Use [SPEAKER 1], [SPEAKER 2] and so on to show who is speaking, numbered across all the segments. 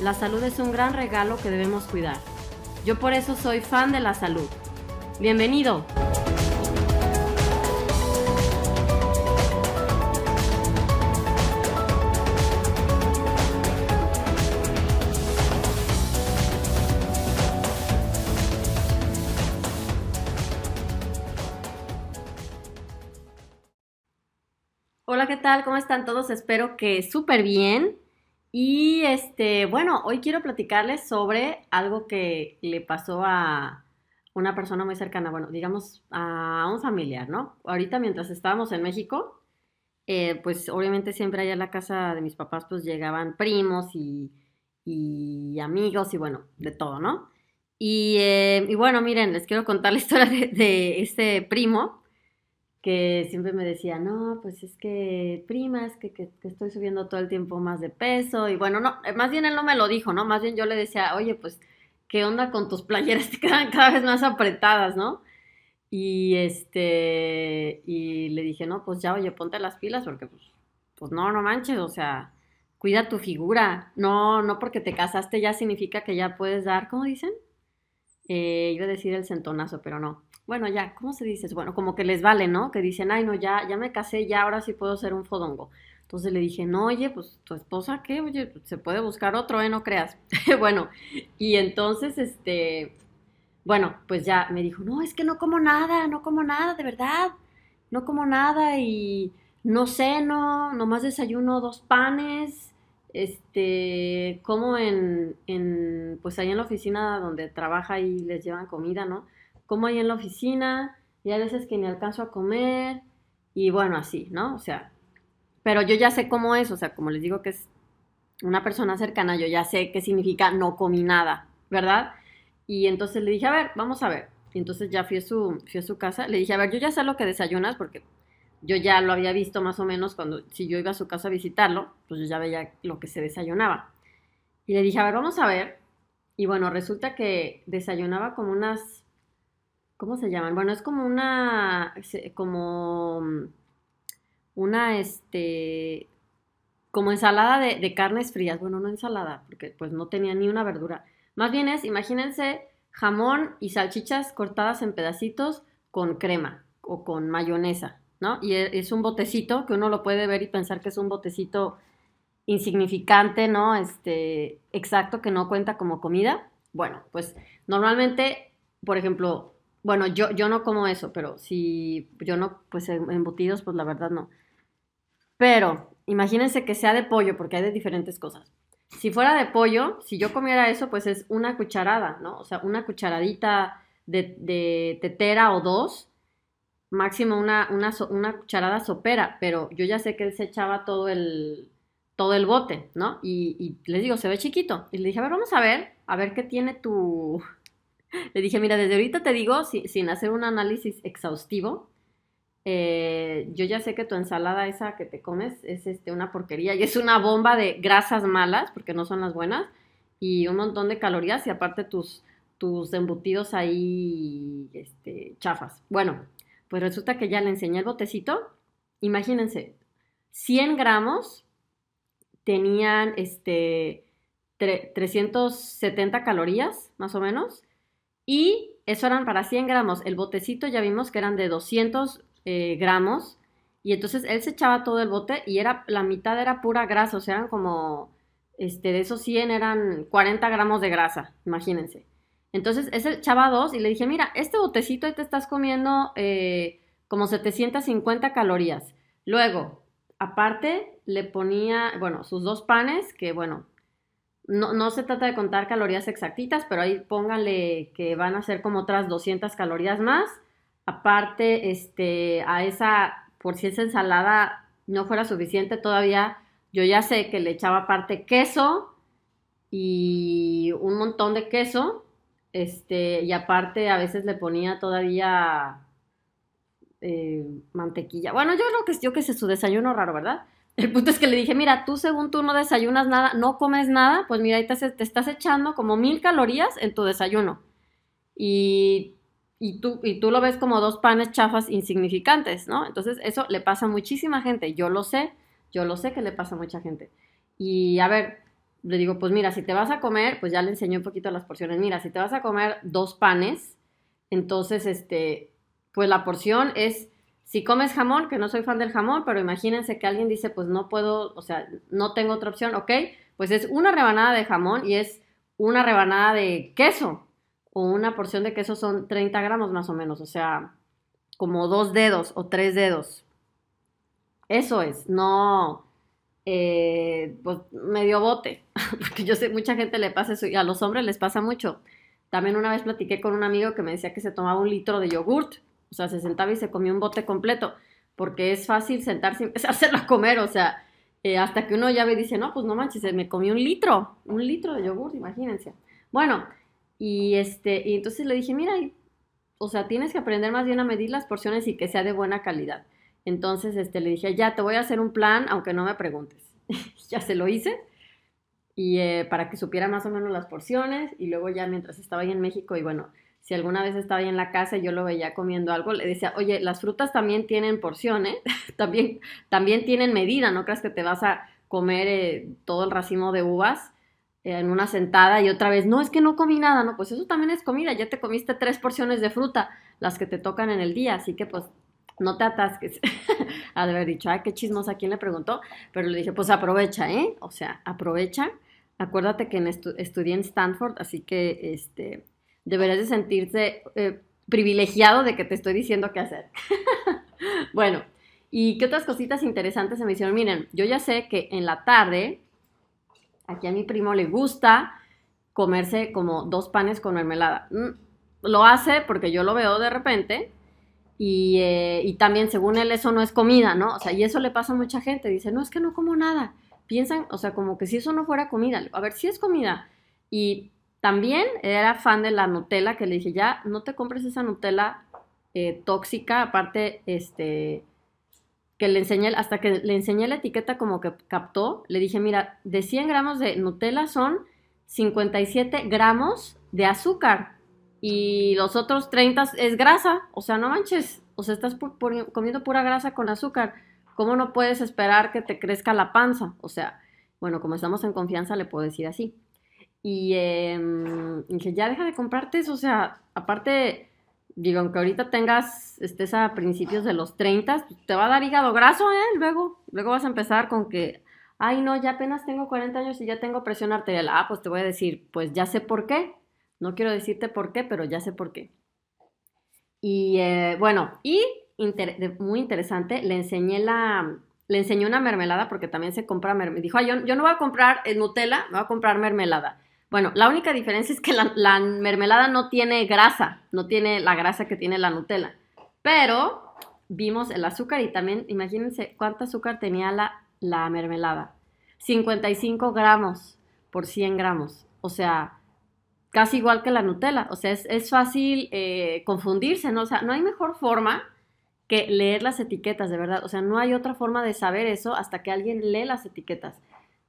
[SPEAKER 1] la salud es un gran regalo que debemos cuidar. Yo por eso soy fan de la salud. Bienvenido. Hola, ¿qué tal? ¿Cómo están todos? Espero que súper bien. Y este, bueno, hoy quiero platicarles sobre algo que le pasó a una persona muy cercana, bueno, digamos a un familiar, ¿no? Ahorita mientras estábamos en México, eh, pues obviamente siempre allá en la casa de mis papás pues llegaban primos y, amigos y bueno, de todo, ¿no? Y, eh, y, bueno, miren, les quiero contar la historia de este primo que siempre me decía, no, pues es que prima, es que, que, estoy subiendo todo el tiempo más de peso. Y bueno, no, eh, más bien él no me lo dijo, ¿no? Más bien yo le decía, oye, pues, ¿qué onda con tus playeras? Te quedan cada vez más apretadas, ¿no? Y este, y le dije, no, pues ya, oye, ponte las pilas porque, pues, pues no, no manches, o sea, cuida tu figura. No, no porque te casaste ya significa que ya puedes dar, ¿cómo dicen? Eh, iba a decir el centonazo, pero no bueno, ya, ¿cómo se dice? Bueno, como que les vale, ¿no? Que dicen, ay, no, ya, ya me casé, ya ahora sí puedo ser un fodongo. Entonces le dije, no, oye, pues tu esposa, ¿qué? Oye, se puede buscar otro, ¿eh? No creas. bueno, y entonces, este, bueno, pues ya me dijo, no, es que no como nada, no como nada, de verdad, no como nada y no ceno, nomás desayuno dos panes, este, como en, en, pues ahí en la oficina donde trabaja y les llevan comida, ¿no? Como ahí en la oficina y a veces que ni alcanzo a comer y bueno, así, ¿no? O sea, pero yo ya sé cómo es, o sea, como les digo que es una persona cercana, yo ya sé qué significa no comí nada, ¿verdad? Y entonces le dije, a ver, vamos a ver. Y entonces ya fui a su, fui a su casa, le dije, a ver, yo ya sé lo que desayunas porque yo ya lo había visto más o menos cuando, si yo iba a su casa a visitarlo, pues yo ya veía lo que se desayunaba. Y le dije, a ver, vamos a ver. Y bueno, resulta que desayunaba como unas ¿cómo se llaman? Bueno, es como una, como una, este, como ensalada de, carnes frías. Bueno, no ensalada, porque pues no tenía ni una verdura. Más bien es, imagínense, jamón y salchichas cortadas en pedacitos con crema o con mayonesa, ¿no? Y e, es un botecito que uno lo puede ver y pensar que es un botecito insignificante, ¿no? Este, exacto, que no cuenta como comida. Bueno, pues normalmente, por ejemplo, bueno, yo, yo no como eso, pero si yo no, pues embutidos, pues la verdad no. Pero imagínense que sea de pollo, porque hay de diferentes cosas. Si fuera de pollo, si yo comiera eso, pues es una cucharada, ¿no? O sea, una cucharadita de, tetera o dos, máximo una, una, una, cucharada sopera, pero yo ya sé que él se echaba todo el, todo el bote, ¿no? Y, y les digo, se ve chiquito. Y le dije, a ver, vamos a ver, a ver qué tiene tu, le dije, mira, desde ahorita te digo, sin hacer un análisis exhaustivo, eh, yo ya sé que tu ensalada esa que te comes es este, una porquería y es una bomba de grasas malas, porque no son las buenas, y un montón de calorías y aparte tus, tus embutidos ahí este, chafas. Bueno, pues resulta que ya le enseñé el botecito. Imagínense, 100 gramos tenían este, 370 calorías, más o menos, y eso eran para 100 gramos. El botecito ya vimos que eran de 200 eh, gramos. Y entonces él se echaba todo el bote y era, la mitad era pura grasa, o sea, eran como, este, de esos 100 eran 40 gramos de grasa, imagínense. Entonces, ese echaba dos y le dije, mira, este botecito ahí te estás comiendo eh, como 750 calorías. Luego, aparte, le ponía, bueno, sus dos panes, que bueno, no, no, se trata de contar calorías exactitas, pero ahí pónganle que van a ser como otras 200 calorías más. Aparte, este, a esa, por si esa ensalada no fuera suficiente todavía, yo ya sé que le echaba aparte queso y un montón de queso, este, y aparte a veces le ponía todavía eh, mantequilla. Bueno, yo creo que yo que sé su desayuno raro, ¿verdad? El punto es que le dije, mira, tú según tú no desayunas nada, no comes nada, pues mira, ahí te, te estás echando como mil calorías en tu desayuno. Y, y, tú, y tú lo ves como dos panes chafas insignificantes, ¿no? Entonces eso le pasa a muchísima gente, yo lo sé, yo lo sé que le pasa a mucha gente. Y a ver, le digo, pues mira, si te vas a comer, pues ya le enseñé un poquito las porciones, mira, si te vas a comer dos panes, entonces, este, pues la porción es si comes jamón, que no soy fan del jamón, pero imagínense que alguien dice, pues no puedo, o sea, no tengo otra opción, ok, pues es una rebanada de jamón y es una rebanada de queso, o una porción de queso son 30 gramos más o menos, o sea, como dos dedos o tres dedos. Eso es, no, eh, pues medio bote, porque yo sé, mucha gente le pasa eso y a los hombres les pasa mucho. También una vez platiqué con un amigo que me decía que se tomaba un litro de yogurt o sea, se sentaba y se comía un bote completo, porque es fácil sentarse y empezar a comer, o sea, eh, hasta que uno ya ve y dice, no, pues no manches, me comí un litro, un litro de yogur, imagínense. Bueno, y este, y entonces le dije, mira, o sea, tienes que aprender más bien a medir las porciones y que sea de buena calidad. Entonces, este, le dije, ya, te voy a hacer un plan, aunque no me preguntes. ya se lo hice. Y eh, para que supiera más o menos las porciones. Y luego ya mientras estaba ahí en México, y bueno, si alguna vez estaba ahí en la casa y yo lo veía comiendo algo, le decía, oye, las frutas también tienen porciones, también, también tienen medida, no creas que te vas a comer eh, todo el racimo de uvas eh, en una sentada y otra vez, no, es que no comí nada, no, pues eso también es comida, ya te comiste tres porciones de fruta, las que te tocan en el día, así que pues no te atasques. de haber dicho, ay, qué chismosa, ¿quién le preguntó? Pero le dije, pues aprovecha, ¿eh? O sea, aprovecha. Acuérdate que estudié en Stanford, así que este, deberías de sentirse eh, privilegiado de que te estoy diciendo qué hacer. bueno, ¿y qué otras cositas interesantes se me hicieron? Miren, yo ya sé que en la tarde, aquí a mi primo le gusta comerse como dos panes con mermelada. Mm, lo hace porque yo lo veo de repente y, eh, y, también según él eso no es comida, ¿no? O sea, y eso le pasa a mucha gente, dice, no, es que no como nada. Piensan, o sea, como que si eso no fuera comida, a ver, si es comida. Y también era fan de la Nutella, que le dije, ya, no te compres esa Nutella eh, tóxica, aparte, este, que le enseñé, hasta que le enseñé la etiqueta como que captó, le dije, mira, de 100 gramos de Nutella son 57 gramos de azúcar y los otros 30 es grasa, o sea, no manches, o sea, estás comiendo pura grasa con azúcar, ¿cómo no puedes esperar que te crezca la panza? O sea, bueno, como estamos en confianza, le puedo decir así. Y em, dije, ya deja de comprarte eso, o sea, aparte, digo, aunque ahorita tengas, estés a principios de los 30, pues, te va a dar hígado graso, ¿eh? Luego, luego vas a empezar con que, ay, no, ya apenas tengo 40 años y ya tengo presión arterial. Ah, pues te voy a decir, pues ya sé por qué. No quiero decirte por qué, pero ya sé por qué. Y eh, bueno, y muy interesante, le enseñé la, le enseñé una mermelada porque también se compra mermelada. Dijo, yo, yo no voy a comprar Nutella, me voy a comprar mermelada. Bueno, la única diferencia es que la, mermelada no tiene grasa, no tiene la grasa que tiene la Nutella. Pero vimos el azúcar y también, imagínense cuánto azúcar tenía la, la mermelada. 55 gramos por 100 gramos. O sea, casi igual que la Nutella. O sea, es, fácil eh, confundirse, ¿no? O sea, no hay mejor forma que leer las etiquetas, de verdad. O sea, no hay otra forma de saber eso hasta que alguien lee las etiquetas.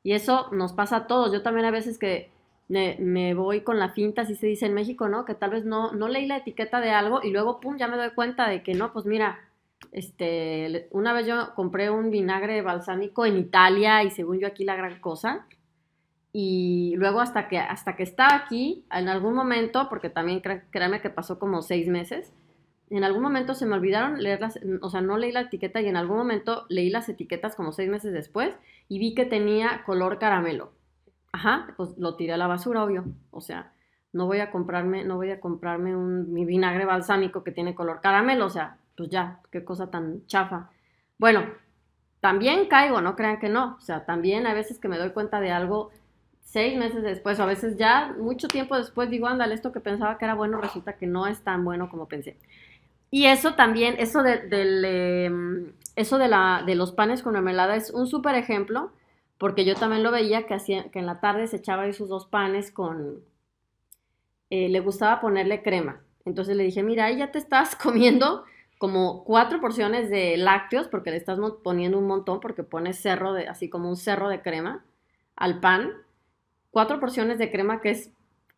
[SPEAKER 1] Y eso nos pasa a todos. Yo también a veces que me, voy con la finta, así se dice en México, ¿no? Que tal vez no, no leí la etiqueta de algo y luego, pum, ya me doy cuenta de que no, pues mira, este, una vez yo compré un vinagre balsámico en Italia y según yo aquí la gran cosa. Y luego hasta que, hasta que estaba aquí, en algún momento, porque también créanme que pasó como seis meses, en algún momento se me olvidaron leer las, o sea, no leí la etiqueta y en algún momento leí las etiquetas como seis meses después y vi que tenía color caramelo. Ajá, pues lo tiré a la basura, obvio. O sea, no voy a comprarme, no voy a comprarme un, mi vinagre balsámico que tiene color caramelo, o sea, pues ya, qué cosa tan chafa. Bueno, también caigo, no crean que no, o sea, también a veces que me doy cuenta de algo seis meses después o a veces ya mucho tiempo después digo, ándale, esto que pensaba que era bueno resulta que no es tan bueno como pensé. Y eso también, eso de, del, em, eso de, la, de los panes con mermelada es un súper ejemplo, porque yo también lo veía que, hacía, que en la tarde se echaba ahí sus dos panes con, eh, le gustaba ponerle crema. Entonces le dije, mira, ahí ya te estás comiendo como cuatro porciones de lácteos, porque le estás poniendo un montón, porque pones cerro de, así como un cerro de crema al pan. Cuatro porciones de crema que es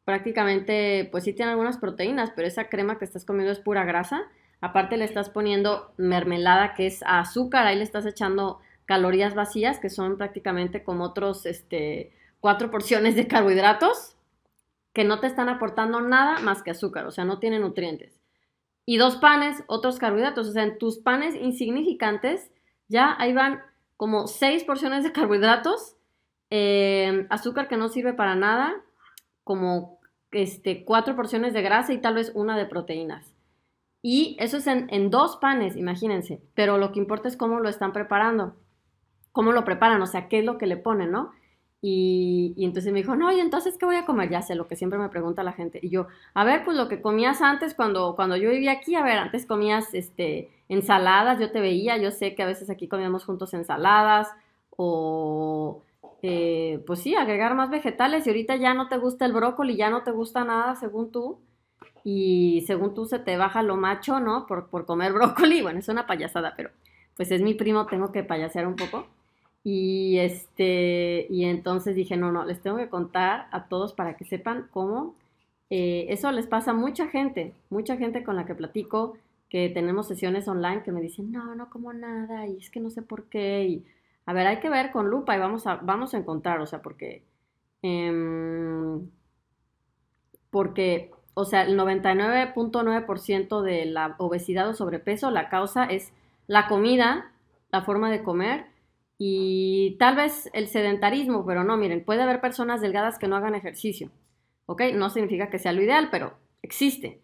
[SPEAKER 1] prácticamente, pues sí tiene algunas proteínas, pero esa crema que estás comiendo es pura grasa. Aparte le estás poniendo mermelada que es azúcar, ahí le estás echando calorías vacías que son prácticamente como otros este, cuatro porciones de carbohidratos que no te están aportando nada más que azúcar, o sea, no tienen nutrientes. Y dos panes, otros carbohidratos, o sea, en tus panes insignificantes ya ahí van como seis porciones de carbohidratos, eh, azúcar que no sirve para nada, como este, cuatro porciones de grasa y tal vez una de proteínas. Y eso es en, dos panes, imagínense. Pero lo que importa es cómo lo están preparando. Cómo lo preparan, o sea, qué es lo que le ponen, ¿no? Y, entonces me dijo, no, y entonces, ¿qué voy a comer? Ya sé, lo que siempre me pregunta la gente. Y yo, a ver, pues lo que comías antes cuando, cuando yo vivía aquí, a ver, antes comías este, ensaladas, yo te veía, yo sé que a veces aquí comíamos juntos ensaladas o, eh, pues sí, agregar más vegetales y ahorita ya no te gusta el brócoli, ya no te gusta nada según tú y según tú se te baja lo macho, ¿no? Por, por comer brócoli, bueno, es una payasada, pero pues es mi primo, tengo que payasear un poco. Y este, y entonces dije, no, no, les tengo que contar a todos para que sepan cómo eh, eso les pasa a mucha gente, mucha gente con la que platico, que tenemos sesiones online que me dicen, no, no como nada, y es que no sé por qué, y a ver, hay que ver con lupa y vamos a, vamos a encontrar, o sea, porque, em, porque o sea, el 99.9% de la obesidad o sobrepeso, la causa es la comida, la forma de comer y tal vez el sedentarismo, pero no, miren, puede haber personas delgadas que no hagan ejercicio, ¿ok? No significa que sea lo ideal, pero existe.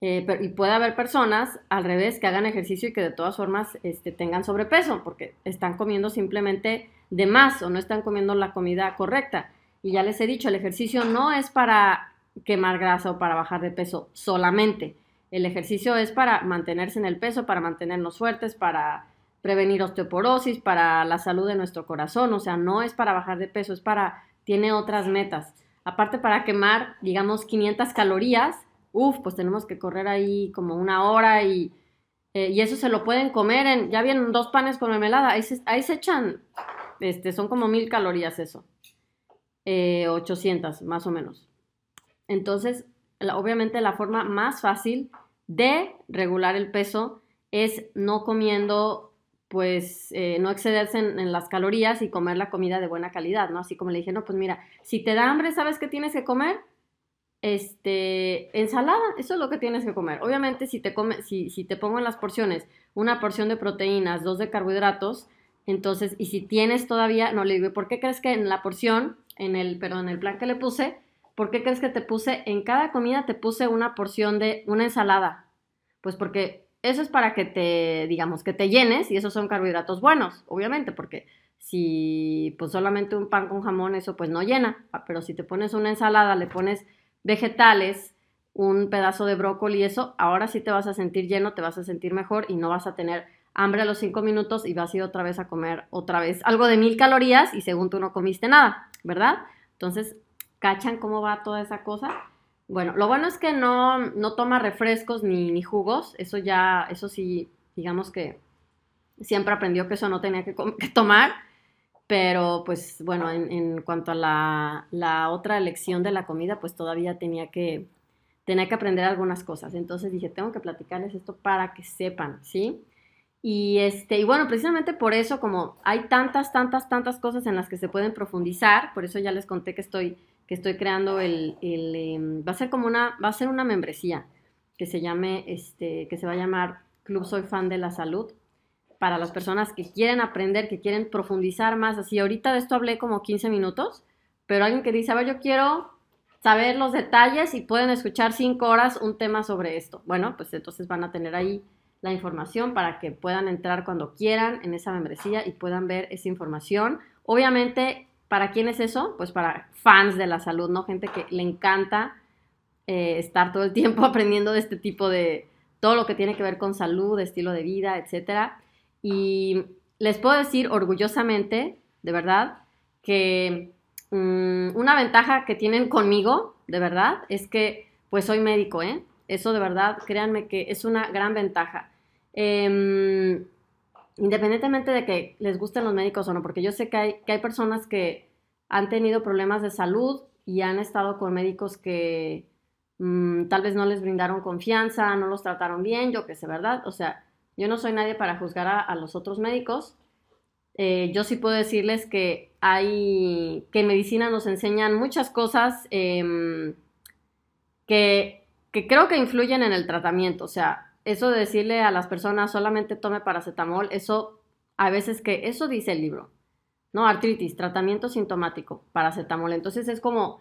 [SPEAKER 1] Eh, y puede haber personas al revés que hagan ejercicio y que de todas formas este, tengan sobrepeso porque están comiendo simplemente de más o no están comiendo la comida correcta. Y ya les he dicho, el ejercicio no es para quemar grasa o para bajar de peso solamente. El ejercicio es para mantenerse en el peso, para mantenernos fuertes, para prevenir osteoporosis, para la salud de nuestro corazón, o sea, no es para bajar de peso, es para, tiene otras metas. Aparte para quemar, digamos, 500 calorías, uff, pues tenemos que correr ahí como una hora y, eh, y eso se lo pueden comer en, ya vienen dos panes con mermelada, ahí se, ahí se echan, este, son como mil calorías eso, 800 eh, más o menos. Entonces, obviamente la forma más fácil de regular el peso es no comiendo, pues eh, no excederse en, las calorías y comer la comida de buena calidad, ¿no? Así como le dije, no, pues mira, si te da hambre, ¿sabes qué tienes que comer? Este, ensalada, eso es lo que tienes que comer. Obviamente, si te, come, si, si te pongo en las porciones una porción de proteínas, dos de carbohidratos, entonces, y si tienes todavía, no le digo, ¿por qué crees que en la porción, en el, perdón, en el plan que le puse, ¿Por qué crees que te puse, en cada comida te puse una porción de una ensalada? Pues porque eso es para que te, digamos, que te llenes y esos son carbohidratos buenos, obviamente, porque si pues solamente un pan con jamón, eso pues no llena, ah, pero si te pones una ensalada, le pones vegetales, un pedazo de brócoli eso, ahora sí te vas a sentir lleno, te vas a sentir mejor y no vas a tener hambre a los cinco minutos y vas a ir otra vez a comer otra vez algo de mil calorías y según tú no comiste nada, ¿verdad? Entonces, ¿Cachan cómo va toda esa cosa? Bueno, lo bueno es que no, no toma refrescos ni, ni, jugos, eso ya, eso sí, digamos que siempre aprendió que eso no tenía que, tomar, pero pues bueno, en, cuanto a la, la, otra elección de la comida, pues todavía tenía que, tenía que aprender algunas cosas. Entonces dije, tengo que platicarles esto para que sepan, ¿sí? Y, este, y bueno, precisamente por eso, como hay tantas, tantas, tantas cosas en las que se pueden profundizar, por eso ya les conté que estoy que estoy creando el, em, va a ser como una, va a ser una membresía que se llame, este, que se va a llamar Club Soy Fan de la Salud, para las personas que quieren aprender, que quieren profundizar más, así ahorita de esto hablé como 15 minutos, pero alguien que dice, a ver, yo quiero saber los detalles y pueden escuchar cinco horas un tema sobre esto. Bueno, pues entonces van a tener ahí la información para que puedan entrar cuando quieran en esa membresía y puedan ver esa información. Obviamente, ¿para quién es eso? Pues para fans de la salud, ¿no? Gente que le encanta eh, estar todo el tiempo aprendiendo de este tipo de todo lo que tiene que ver con salud, estilo de vida, etcétera. Y les puedo decir orgullosamente, de verdad, que mm, una ventaja que tienen conmigo, de verdad, es que pues soy médico, ¿eh? Eso de verdad, créanme que es una gran ventaja. Em, independientemente de que les gusten los médicos o no, porque yo sé que hay, que hay personas que han tenido problemas de salud y han estado con médicos que mm, tal vez no les brindaron confianza, no los trataron bien, yo qué sé, ¿verdad? O sea, yo no soy nadie para juzgar a, los otros médicos. Eh, yo sí puedo decirles que hay, que en medicina nos enseñan muchas cosas em, que, que creo que influyen en el tratamiento. O sea, eso de decirle a las personas solamente tome paracetamol, eso a veces que, eso dice el libro, ¿no? Artritis, tratamiento sintomático, paracetamol. Entonces es como,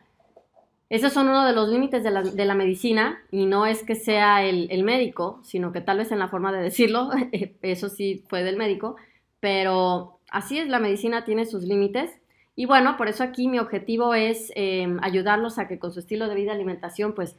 [SPEAKER 1] esos son uno de los límites de la, medicina y no es que sea el, el, médico, sino que tal vez en la forma de decirlo, eso sí fue del médico, pero así es, la medicina tiene sus límites. Y bueno, por eso aquí mi objetivo es em, ayudarlos a que con su estilo de vida, alimentación, pues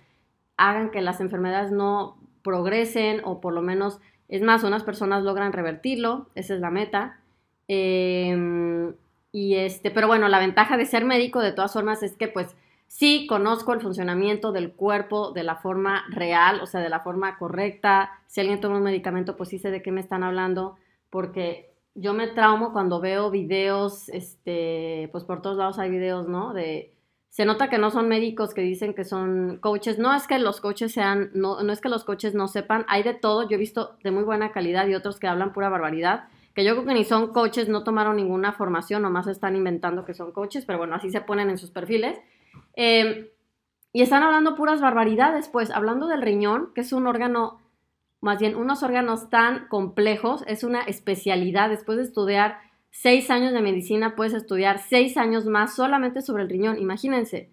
[SPEAKER 1] hagan que las enfermedades no progresen o por lo menos, es más, unas personas logran revertirlo, esa es la meta. Em, y este, pero bueno, la ventaja de ser médico de todas formas es que pues sí conozco el funcionamiento del cuerpo de la forma real, o sea, de la forma correcta. Si alguien toma un medicamento, pues sí sé de qué me están hablando, porque yo me traumo cuando veo videos, este, pues por todos lados hay videos, ¿no? De se nota que no son médicos que dicen que son coaches. No es que los coaches sean, no, es que los coaches no sepan, hay de todo. Yo he visto de muy buena calidad y otros que hablan pura barbaridad, que yo creo que ni son coaches, no tomaron ninguna formación, nomás están inventando que son coaches, pero bueno, así se ponen en sus perfiles. Em, y están hablando puras barbaridades, pues hablando del riñón, que es un órgano, más bien unos órganos tan complejos, es una especialidad después de estudiar seis años de medicina, puedes estudiar seis años más solamente sobre el riñón, imagínense.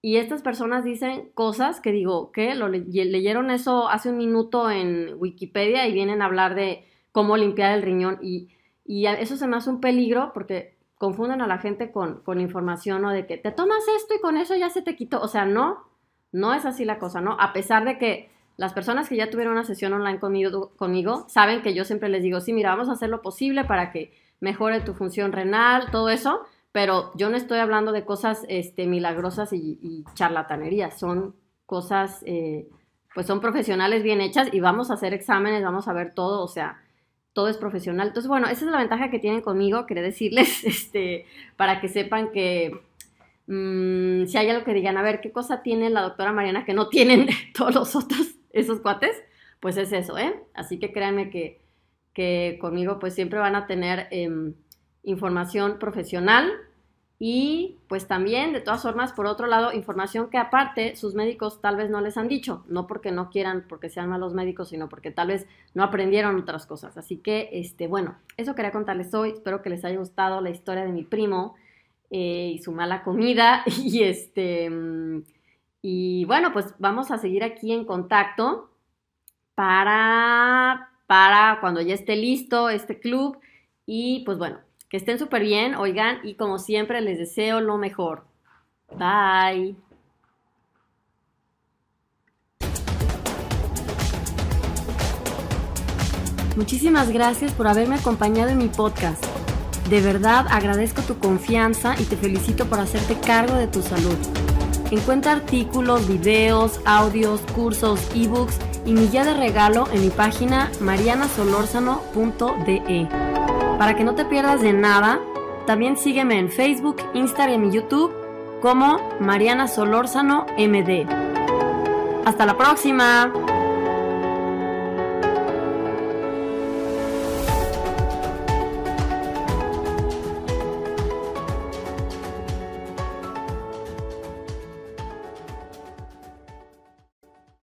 [SPEAKER 1] Y estas personas dicen cosas que digo, ¿qué? Lo leyeron eso hace un minuto en Wikipedia y vienen a hablar de cómo limpiar el riñón y, y eso se me hace un peligro porque confunden a la gente con, con información o de que te tomas esto y con eso ya se te quitó. O sea, no, no es así la cosa, ¿no? A pesar de que las personas que ya tuvieron una sesión online conmigo, conmigo saben que yo siempre les digo, sí, mira, vamos a hacer lo posible para que mejore tu función renal, todo eso, pero yo no estoy hablando de cosas este, milagrosas y, charlatanerías, son cosas, eh, pues son profesionales bien hechas y vamos a hacer exámenes, vamos a ver todo, o sea, todo es profesional. Entonces, bueno, esa es la ventaja que tienen conmigo, quería decirles, este, para que sepan que mm, si hay algo que digan, a ver, ¿qué cosa tiene la doctora Mariana que no tienen todos los otros, esos cuates? Pues es eso, ¿eh? Así que créanme que que conmigo pues siempre van a tener em, información profesional y pues también de todas formas por otro lado información que aparte sus médicos tal vez no les han dicho, no porque no quieran, porque sean malos médicos, sino porque tal vez no aprendieron otras cosas. Así que este bueno, eso quería contarles hoy, espero que les haya gustado la historia de mi primo eh, y su mala comida y este y bueno pues vamos a seguir aquí en contacto para para cuando ya esté listo este club. Y pues bueno, que estén súper bien, oigan, y como siempre les deseo lo mejor. Bye. Muchísimas gracias por haberme acompañado en mi podcast. De verdad agradezco tu confianza y te felicito por hacerte cargo de tu salud. Encuentra artículos, videos, audios, cursos, ebooks y mi guía de regalo en mi página marianasolorzano.de. Para que no te pierdas de nada, también sígueme en Facebook, Instagram y YouTube como Mariana Solórzano MD. Hasta la próxima.